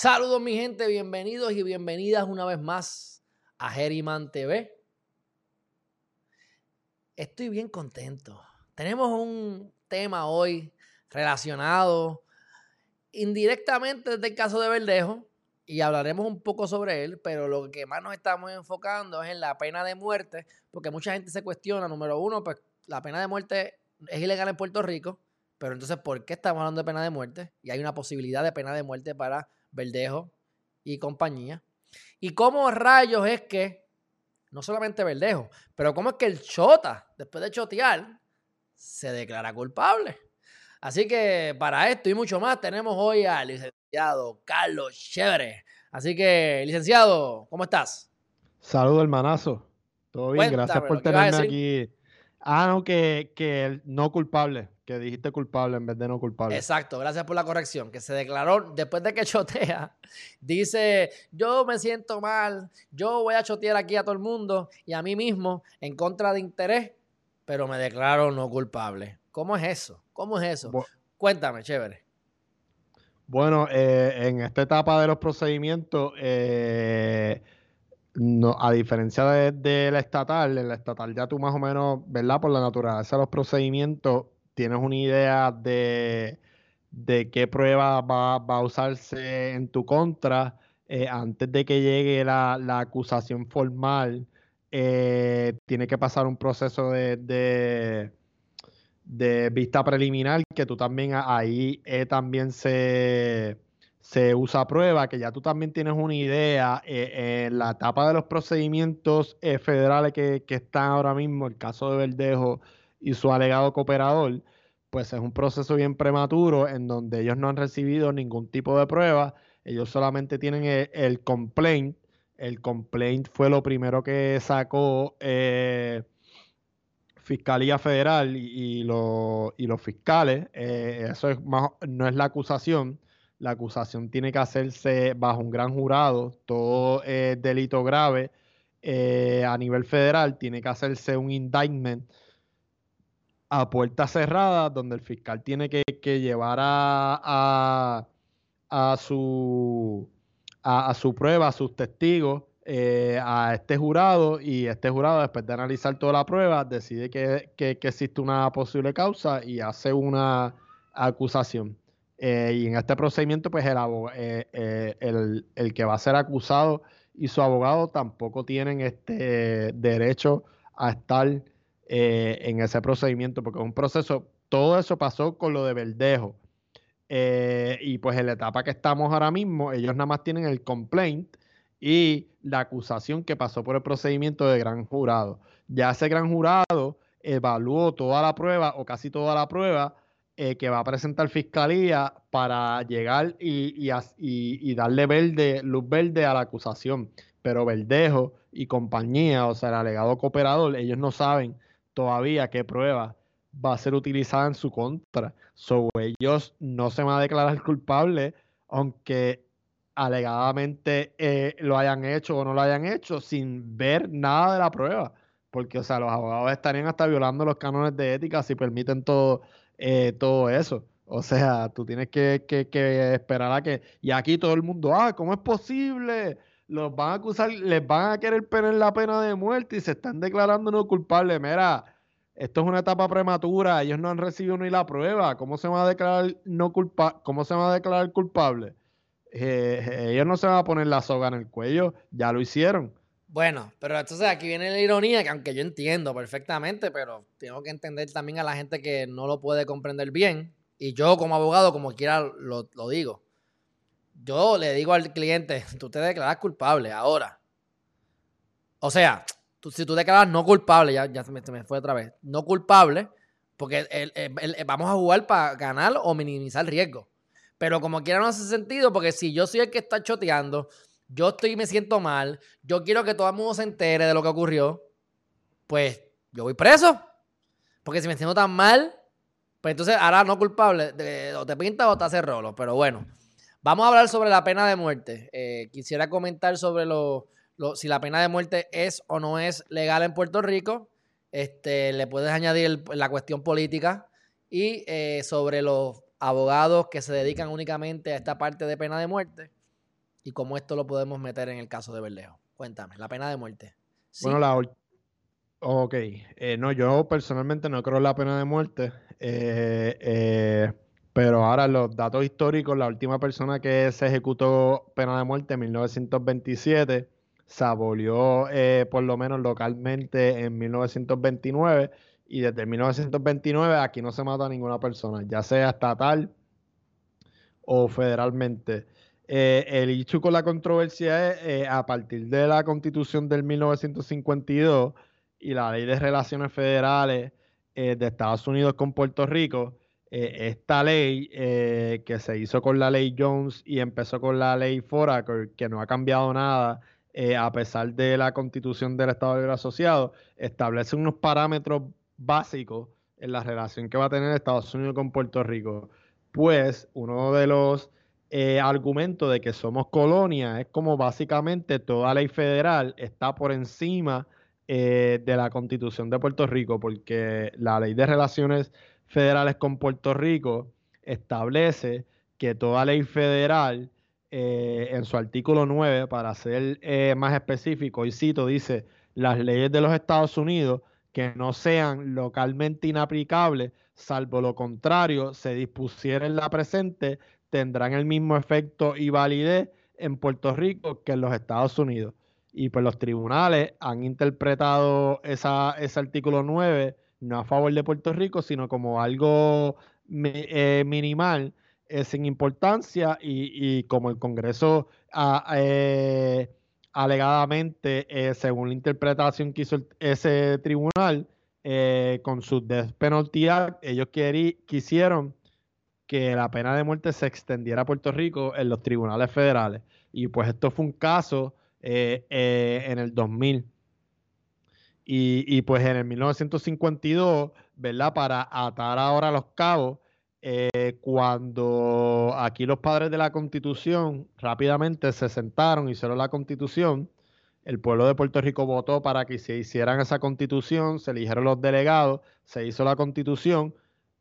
Saludos mi gente, bienvenidos y bienvenidas una vez más a Geriman TV. Estoy bien contento. Tenemos un tema hoy relacionado indirectamente desde el caso de Verdejo y hablaremos un poco sobre él, pero lo que más nos estamos enfocando es en la pena de muerte, porque mucha gente se cuestiona, número uno, pues la pena de muerte es ilegal en Puerto Rico, pero entonces, ¿por qué estamos hablando de pena de muerte? Y hay una posibilidad de pena de muerte para Verdejo y compañía. ¿Y cómo rayos es que, no solamente Verdejo, pero cómo es que el Chota, después de chotear, se declara culpable? Así que para esto y mucho más tenemos hoy al licenciado Carlos Chévere. Así que, licenciado, ¿cómo estás? Saludos, hermanazo. Todo bien, gracias por tenerme aquí. Ah, no, que, que no culpable que dijiste culpable en vez de no culpable. Exacto, gracias por la corrección. Que se declaró después de que chotea. Dice: Yo me siento mal, yo voy a chotear aquí a todo el mundo y a mí mismo en contra de interés, pero me declaro no culpable. ¿Cómo es eso? ¿Cómo es eso? Cuéntame, chévere. Bueno, eh, en esta etapa de los procedimientos, eh, no, a diferencia de, la estatal, en la estatal ya tú más o menos, ¿verdad? Por la naturaleza de los procedimientos, tienes una idea de, qué prueba va, a usarse en tu contra eh, antes de que llegue la, acusación formal. Eh, tiene que pasar un proceso de, de, vista preliminar, que tú también ahí eh, también se, se usa prueba, que ya tú también tienes una idea en la etapa de los procedimientos federales que, que están ahora mismo, el caso de Verdejo y su alegado cooperador, pues es un proceso bien prematuro en donde ellos no han recibido ningún tipo de prueba, ellos solamente tienen el, complaint, el complaint fue lo primero que sacó eh, Fiscalía Federal y, los fiscales, eh, eso no es la acusación, la acusación tiene que hacerse bajo un gran jurado, todo delito grave. Eh, a nivel federal, tiene que hacerse un indictment a puerta cerrada, donde el fiscal tiene que, llevar a, a, su, a, su prueba, a sus testigos, eh, a este jurado y este jurado, después de analizar toda la prueba, decide que, existe una posible causa y hace una acusación. Eh, y en este procedimiento, pues el, eh, el, el, que va a ser acusado y su abogado tampoco tienen este derecho a estar eh, en ese procedimiento, porque es un proceso, todo eso pasó con lo de Verdejo. Eh, y pues en la etapa que estamos ahora mismo, ellos nada más tienen el complaint y la acusación que pasó por el procedimiento de gran jurado. Ya ese gran jurado evaluó toda la prueba o casi toda la prueba eh, que va a presentar fiscalía para llegar y, y, darle verde, luz verde a la acusación. Pero Verdejo y compañía, o sea, el alegado cooperador, ellos no saben todavía qué prueba va a ser utilizada en su contra. So, ellos no se van a declarar culpable, aunque alegadamente eh, lo hayan hecho o no lo hayan hecho, sin ver nada de la prueba. Porque, o sea, los abogados estarían hasta violando los cánones de ética si permiten todo, eh, todo eso. O sea, tú tienes que, que, esperar a que. Y aquí todo el mundo, ah, ¿cómo es posible? Los van a acusar, les van a querer poner la pena de muerte y se están declarando no culpables. Mira, esto es una etapa prematura, ellos no han recibido ni la prueba. ¿Cómo se va a declarar no culpa cómo se va a declarar culpable? Eh, ellos no se van a poner la soga en el cuello, ya lo hicieron. Bueno, pero entonces aquí viene la ironía, que aunque yo entiendo perfectamente, pero tengo que entender también a la gente que no lo puede comprender bien. Y yo como abogado, como quiera, lo, lo digo yo le digo al cliente, tú te declaras culpable ahora. O sea, si tú declaras no culpable, ya, ya se, me, fue otra vez, no culpable, porque vamos a jugar para ganar o minimizar riesgo. Pero como quiera no hace sentido, porque si yo soy el que está choteando, yo estoy me siento mal, yo quiero que todo el mundo se entere de lo que ocurrió, pues yo voy preso. Porque si me siento tan mal, pues entonces ahora no culpable, o te pinta o te hace rolo. Pero bueno, Vamos a hablar sobre la pena de muerte. Eh, quisiera comentar sobre lo, si la pena de muerte es o no es legal en Puerto Rico. Este, le puedes añadir la cuestión política y eh, sobre los abogados que se dedican únicamente a esta parte de pena de muerte. y cómo esto lo podemos meter en el caso de Berlejo. Cuéntame, la pena de muerte. Bueno, la Ok, eh, no, yo personalmente no creo en la pena de muerte, eh, eh, pero ahora los datos históricos, la última persona que se ejecutó pena de muerte en 1927 se abolió por lo menos localmente en 1929 y desde 1929 aquí no se mata a ninguna persona, ya sea estatal o federalmente. el hecho con la controversia es a partir de la constitución del 1952 y la ley de relaciones federales eh, de Estados Unidos con Puerto Rico, eh, esta ley eh, que se hizo con la ley Jones y empezó con la ley Foraker, que no ha cambiado nada a pesar de la constitución del Estado Libre Asociado, establece unos parámetros básicos en la relación que va a tener Estados Unidos con Puerto Rico. Pues uno de los argumentos de que somos colonia es como básicamente toda ley federal está por encima eh, de la Constitución de Puerto Rico, porque la Ley de Relaciones Federales con Puerto Rico establece que toda ley federal, eh, en su artículo 9, para ser eh, más específico, y cito, dice, las leyes de los Estados Unidos que no sean localmente inaplicables, salvo lo contrario, se dispusiera en la presente, tendrán el mismo efecto y validez en Puerto Rico que en los Estados Unidos y pues los tribunales han interpretado esa, ese artículo 9 no a favor de Puerto Rico, sino como algo eh, minimal, eh, sin importancia, y, como el Congreso eh, alegadamente, según la interpretación que hizo ese tribunal, con su Death Penalty ellos quisieron que la pena de muerte se extendiera a Puerto Rico en los tribunales federales. Y pues esto fue un caso eh, eh, en el 2000. Y, pues en el 1952, ¿verdad? Para atar ahora los cabos, eh, cuando aquí los padres de la constitución rápidamente se sentaron, hicieron la constitución, el pueblo de Puerto Rico votó para que se hicieran esa constitución, se eligieron los delegados, se hizo la constitución,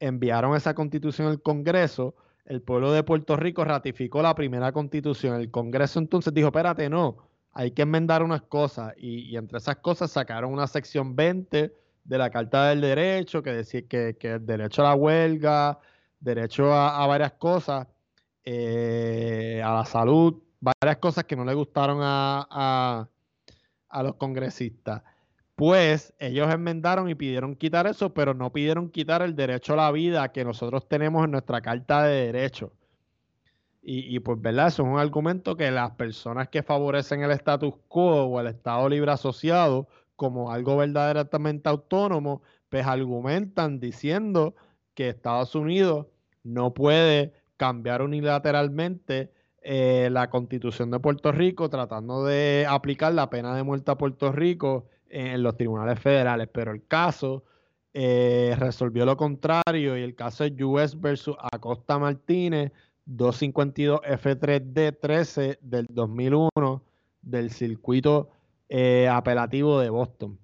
enviaron esa constitución al Congreso, el pueblo de Puerto Rico ratificó la primera constitución, el Congreso entonces dijo, espérate, no, hay que enmendar unas cosas y, entre esas cosas sacaron una sección 20 de la Carta del Derecho que decía que, el derecho a la huelga, derecho a, varias cosas, eh, a la salud, varias cosas que no le gustaron a, a los congresistas. Pues ellos enmendaron y pidieron quitar eso, pero no pidieron quitar el derecho a la vida que nosotros tenemos en nuestra Carta de Derecho. Y, pues, ¿verdad? Eso es un argumento que las personas que favorecen el status quo o el Estado libre asociado como algo verdaderamente autónomo, pues argumentan diciendo que Estados Unidos no puede cambiar unilateralmente eh, la constitución de Puerto Rico tratando de aplicar la pena de muerte a Puerto Rico en los tribunales federales. Pero el caso eh, resolvió lo contrario y el caso es US versus Acosta Martínez 252 F3D 13 del 2001 del circuito eh, apelativo de Boston.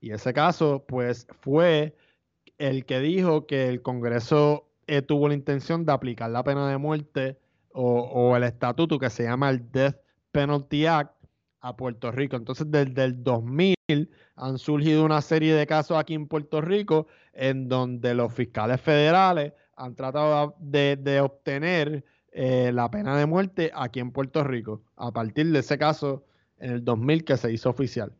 Y ese caso, pues, fue el que dijo que el Congreso eh, tuvo la intención de aplicar la pena de muerte o, el estatuto que se llama el Death Penalty Act a Puerto Rico. Entonces, desde el 2000 han surgido una serie de casos aquí en Puerto Rico en donde los fiscales federales han tratado de, obtener eh, la pena de muerte aquí en Puerto Rico, a partir de ese caso en el 2000 que se hizo oficial.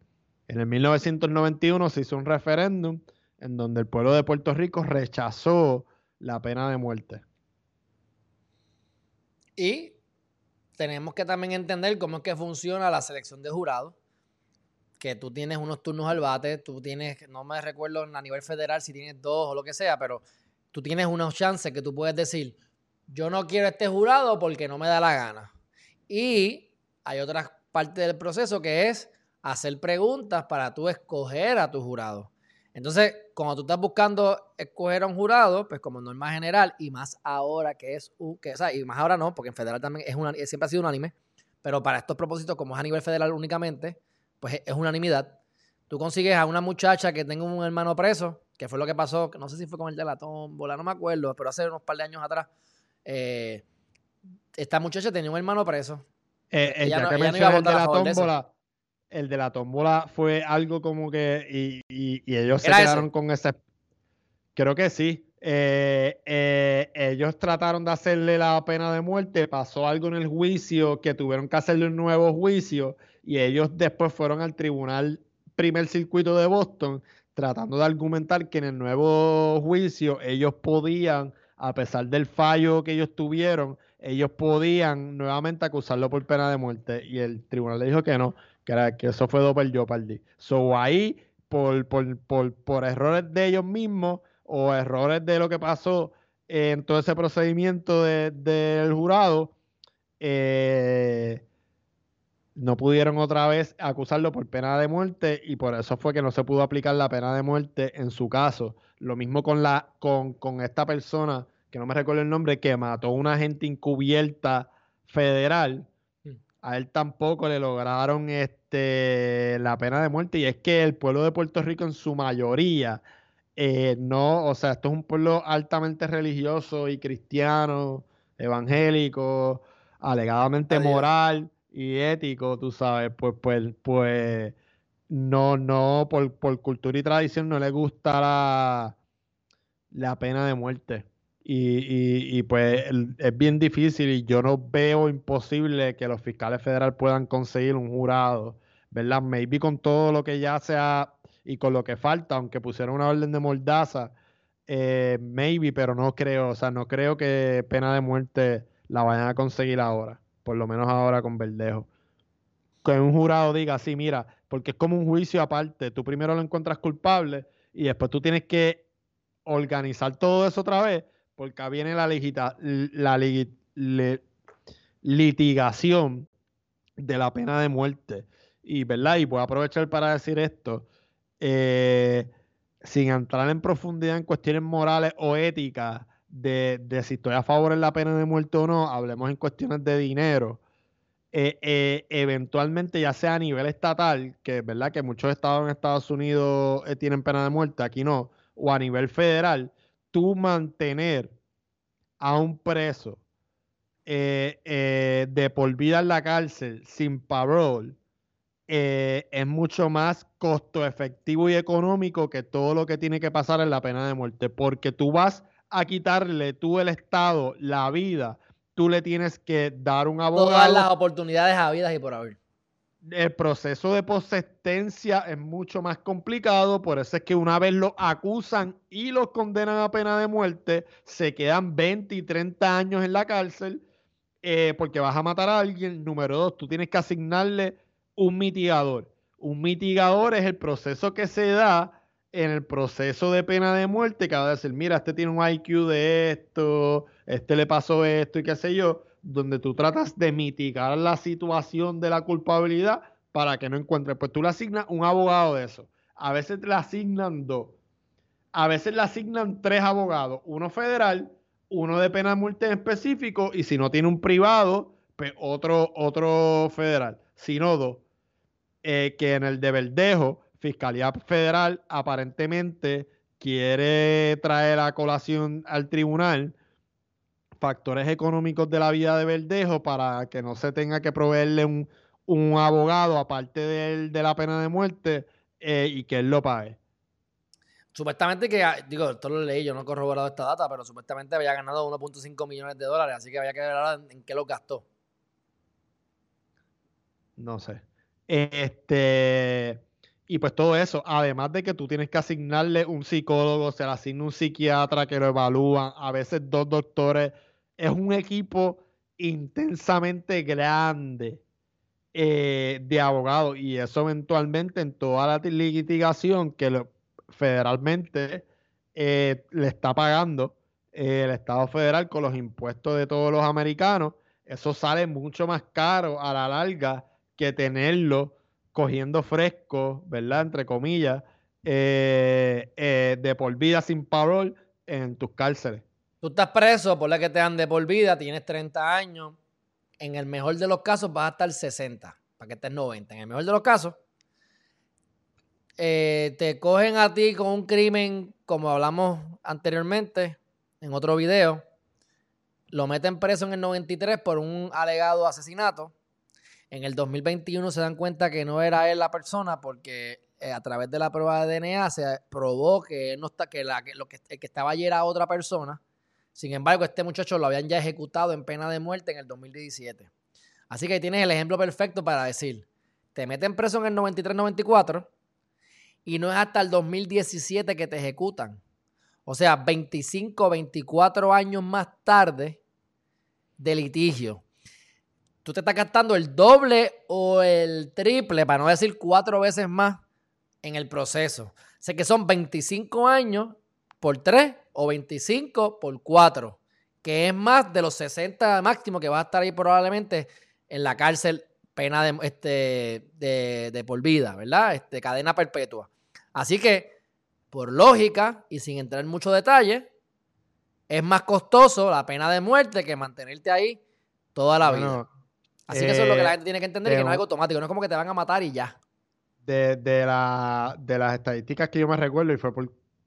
En el 1991 se hizo un referéndum en donde el pueblo de Puerto Rico rechazó la pena de muerte. Y tenemos que también entender cómo es que funciona la selección de jurados. Que tú tienes unos turnos al bate, tú tienes, no me recuerdo a nivel federal si tienes dos o lo que sea, pero tú tienes unos chances que tú puedes decir, yo no quiero este jurado porque no me da la gana. Y hay otra parte del proceso que es hacer preguntas para tú escoger a tu jurado. Entonces, cuando tú estás buscando escoger a un jurado, pues como norma general, y más ahora que es un, que, o y más ahora no, porque en federal también es una, siempre ha sido unánime, pero para estos propósitos, como es a nivel federal únicamente, pues es unanimidad. Tú consigues a una muchacha que tenga un hermano preso, que fue lo que pasó, no sé si fue con el de la tómbola, no me acuerdo, pero hace unos par de años atrás, eh, esta muchacha tenía un hermano preso el, ya que el de la tómbola, el de la tómbola fue algo como que. Y, ellos se quedaron con ese. Creo que sí. Eh, eh, ellos trataron de hacerle la pena de muerte, pasó algo en el juicio que tuvieron que hacerle un nuevo juicio y ellos después fueron al tribunal primer circuito de Boston tratando de argumentar que en el nuevo juicio ellos podían, a pesar del fallo que ellos tuvieron, ellos podían nuevamente acusarlo por pena de muerte y el tribunal le dijo que no, que, era, que eso fue Doppel Jeopardy. So ahí, por, por, por, por errores de ellos mismos, o errores de lo que pasó en todo ese procedimiento del jurado, eh, no pudieron otra vez acusarlo por pena de muerte y por eso fue que no se pudo aplicar la pena de muerte en su caso. Lo mismo con, la, con, con esta persona, que no me recuerdo el nombre, que mató a una agente encubierta federal. Mm. A él tampoco le lograron este, la pena de muerte. Y es que el pueblo de Puerto Rico en su mayoría eh, no, o sea, esto es un pueblo altamente religioso y cristiano, evangélico, alegadamente moral y ético, tú sabes, pues, pues, pues, no, no, por, por cultura y tradición no le gusta la, la pena de muerte. Y, y, pues es bien difícil y yo no veo imposible que los fiscales federales puedan conseguir un jurado, ¿verdad? Maybe con todo lo que ya se ha y con lo que falta, aunque pusieron una orden de mordaza, eh, maybe, pero no creo, o sea, no creo que pena de muerte la vayan a conseguir ahora, por lo menos ahora con Verdejo. Que un jurado diga, sí, mira, porque es como un juicio aparte, tú primero lo encuentras culpable y después tú tienes que organizar todo eso otra vez, porque viene la, la litigación de la pena de muerte. Y, ¿verdad? Y voy a aprovechar para decir esto. Eh, sin entrar en profundidad en cuestiones morales o éticas de, si estoy a favor de la pena de muerte o no, hablemos en cuestiones de dinero. Eh, eh, eventualmente, ya sea a nivel estatal, que es verdad que muchos estados en Estados Unidos tienen pena de muerte, aquí no, o a nivel federal, tú mantener a un preso de por vida en la cárcel sin parole eh, es mucho más costo efectivo y económico que todo lo que tiene que pasar en la pena de muerte, porque tú vas a quitarle tú el Estado la vida, tú le tienes que dar un abogado. Todas las oportunidades habidas y por haber. El proceso de posestencia es mucho más complicado, por eso es que una vez lo acusan y los condenan a pena de muerte, se quedan 20 y 30 años en la cárcel eh, porque vas a matar a alguien. Número dos, tú tienes que asignarle un mitigador. Un mitigador es el proceso que se da en el proceso de pena de muerte, que va a decir, mira, este tiene un IQ de esto, este le pasó esto y qué sé yo, donde tú tratas de mitigar la situación de la culpabilidad para que no encuentre. Pues tú le asignas un abogado de eso. A veces le asignan dos. A veces le asignan tres abogados, uno federal, uno de pena de muerte en específico, y si no tiene un privado, pues otro, otro federal, si no dos. Eh, que en el de Verdejo, Fiscalía Federal aparentemente quiere traer a colación al tribunal factores económicos de la vida de Verdejo para que no se tenga que proveerle un, abogado aparte de, la pena de muerte eh, y que él lo pague. Supuestamente que, ah, digo, esto lo leí, yo no he corroborado esta data, pero supuestamente había ganado 1.5 millones de dólares, así que había que ver ahora en qué lo gastó. No sé. Este, y pues todo eso, además de que tú tienes que asignarle un psicólogo, se le asigna un psiquiatra que lo evalúan, a veces dos doctores, es un equipo intensamente grande eh, de abogados y eso eventualmente en toda la litigación que federalmente eh, le está pagando eh, el Estado federal con los impuestos de todos los americanos, eso sale mucho más caro a la larga que tenerlo cogiendo fresco, ¿verdad? Entre comillas, eh, eh, de por vida sin parol en tus cárceles. Tú estás preso, por la que te dan de por vida, tienes 30 años. En el mejor de los casos vas a estar 60, para que estés 90. En el mejor de los casos, eh, te cogen a ti con un crimen, como hablamos anteriormente en otro video. Lo meten preso en el 93 por un alegado asesinato En el 2021 se dan cuenta que no era él la persona porque eh, a través de la prueba de DNA se probó que, no está, que, la, lo que el que estaba allí era otra persona. Sin embargo, este muchacho lo habían ya ejecutado en pena de muerte en el 2017. Así que ahí tienes el ejemplo perfecto para decir, te meten preso en el 93-94 y no es hasta el 2017 que te ejecutan. O sea, 25, 24 años más tarde de litigio. Tú te estás gastando el doble o el triple, para no decir cuatro veces más, en el proceso. Sea que son 25 años por 3 o 25 por 4, que es más de los 60 máximo que va a estar ahí probablemente en la cárcel pena de, este, de, por vida, ¿verdad? Este, cadena perpetua. Así que, por lógica y sin entrar en mucho detalle, es más costoso la pena de muerte que mantenerte ahí toda la vida. Así que eso es lo que la eh, gente tiene que entender, que no es algo automático, no es como que te van a matar y ya. De, de, la, de las estadísticas que yo me recuerdo, y fue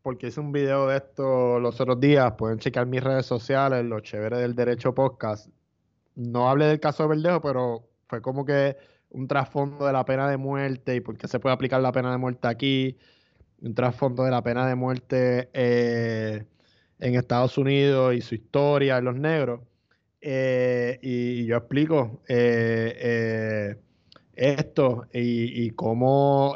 porque hice un video de esto los otros días, pueden checar mis redes sociales, los chéveres del derecho podcast. No hablé del caso de Verdejo, pero fue como que un trasfondo de la pena de muerte y por qué se puede aplicar la pena de muerte aquí, un trasfondo de la pena de muerte eh, en Estados Unidos y su historia en los negros. Eh, y, yo explico eh, esto y, y cómo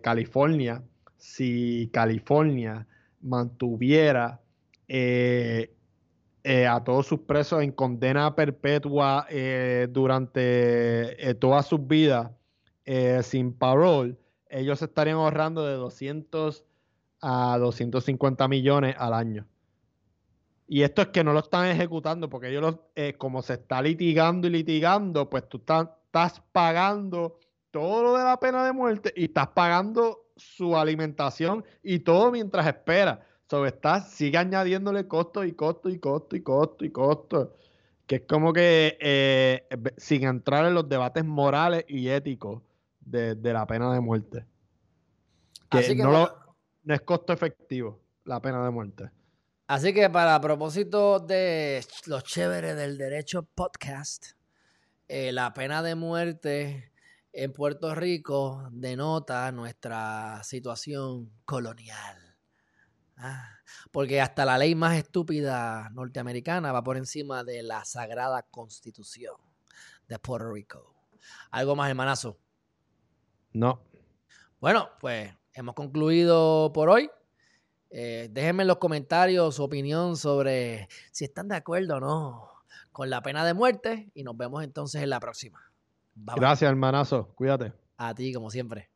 California, si California mantuviera eh, a todos sus presos en condena perpetua eh, durante eh, todas sus vidas sin parole, ellos estarían ahorrando de 200 a 250 millones al año. Y esto es que no lo están ejecutando porque ellos, como se está litigando y litigando, pues tú estás pagando todo lo de la pena de muerte y estás pagando su alimentación y todo mientras espera. Sobre está, sigue añadiéndole costo y costo y costo y costo y costo. Que es como que eh, sin entrar en los debates morales y éticos de, la pena de muerte. Que, no, es costo efectivo la pena de muerte. Así que para propósito de los chéveres del derecho podcast, eh, la pena de muerte en Puerto Rico denota nuestra situación colonial. Ah, porque hasta la ley más estúpida norteamericana va por encima de la sagrada constitución de Puerto Rico. ¿Algo más, hermanazo? No. Bueno, pues hemos concluido por hoy. Eh, déjenme en los comentarios su opinión sobre si están de acuerdo o no con la pena de muerte y nos vemos entonces en la próxima. Gracias, hermanazo. Cuídate. A ti, como siempre.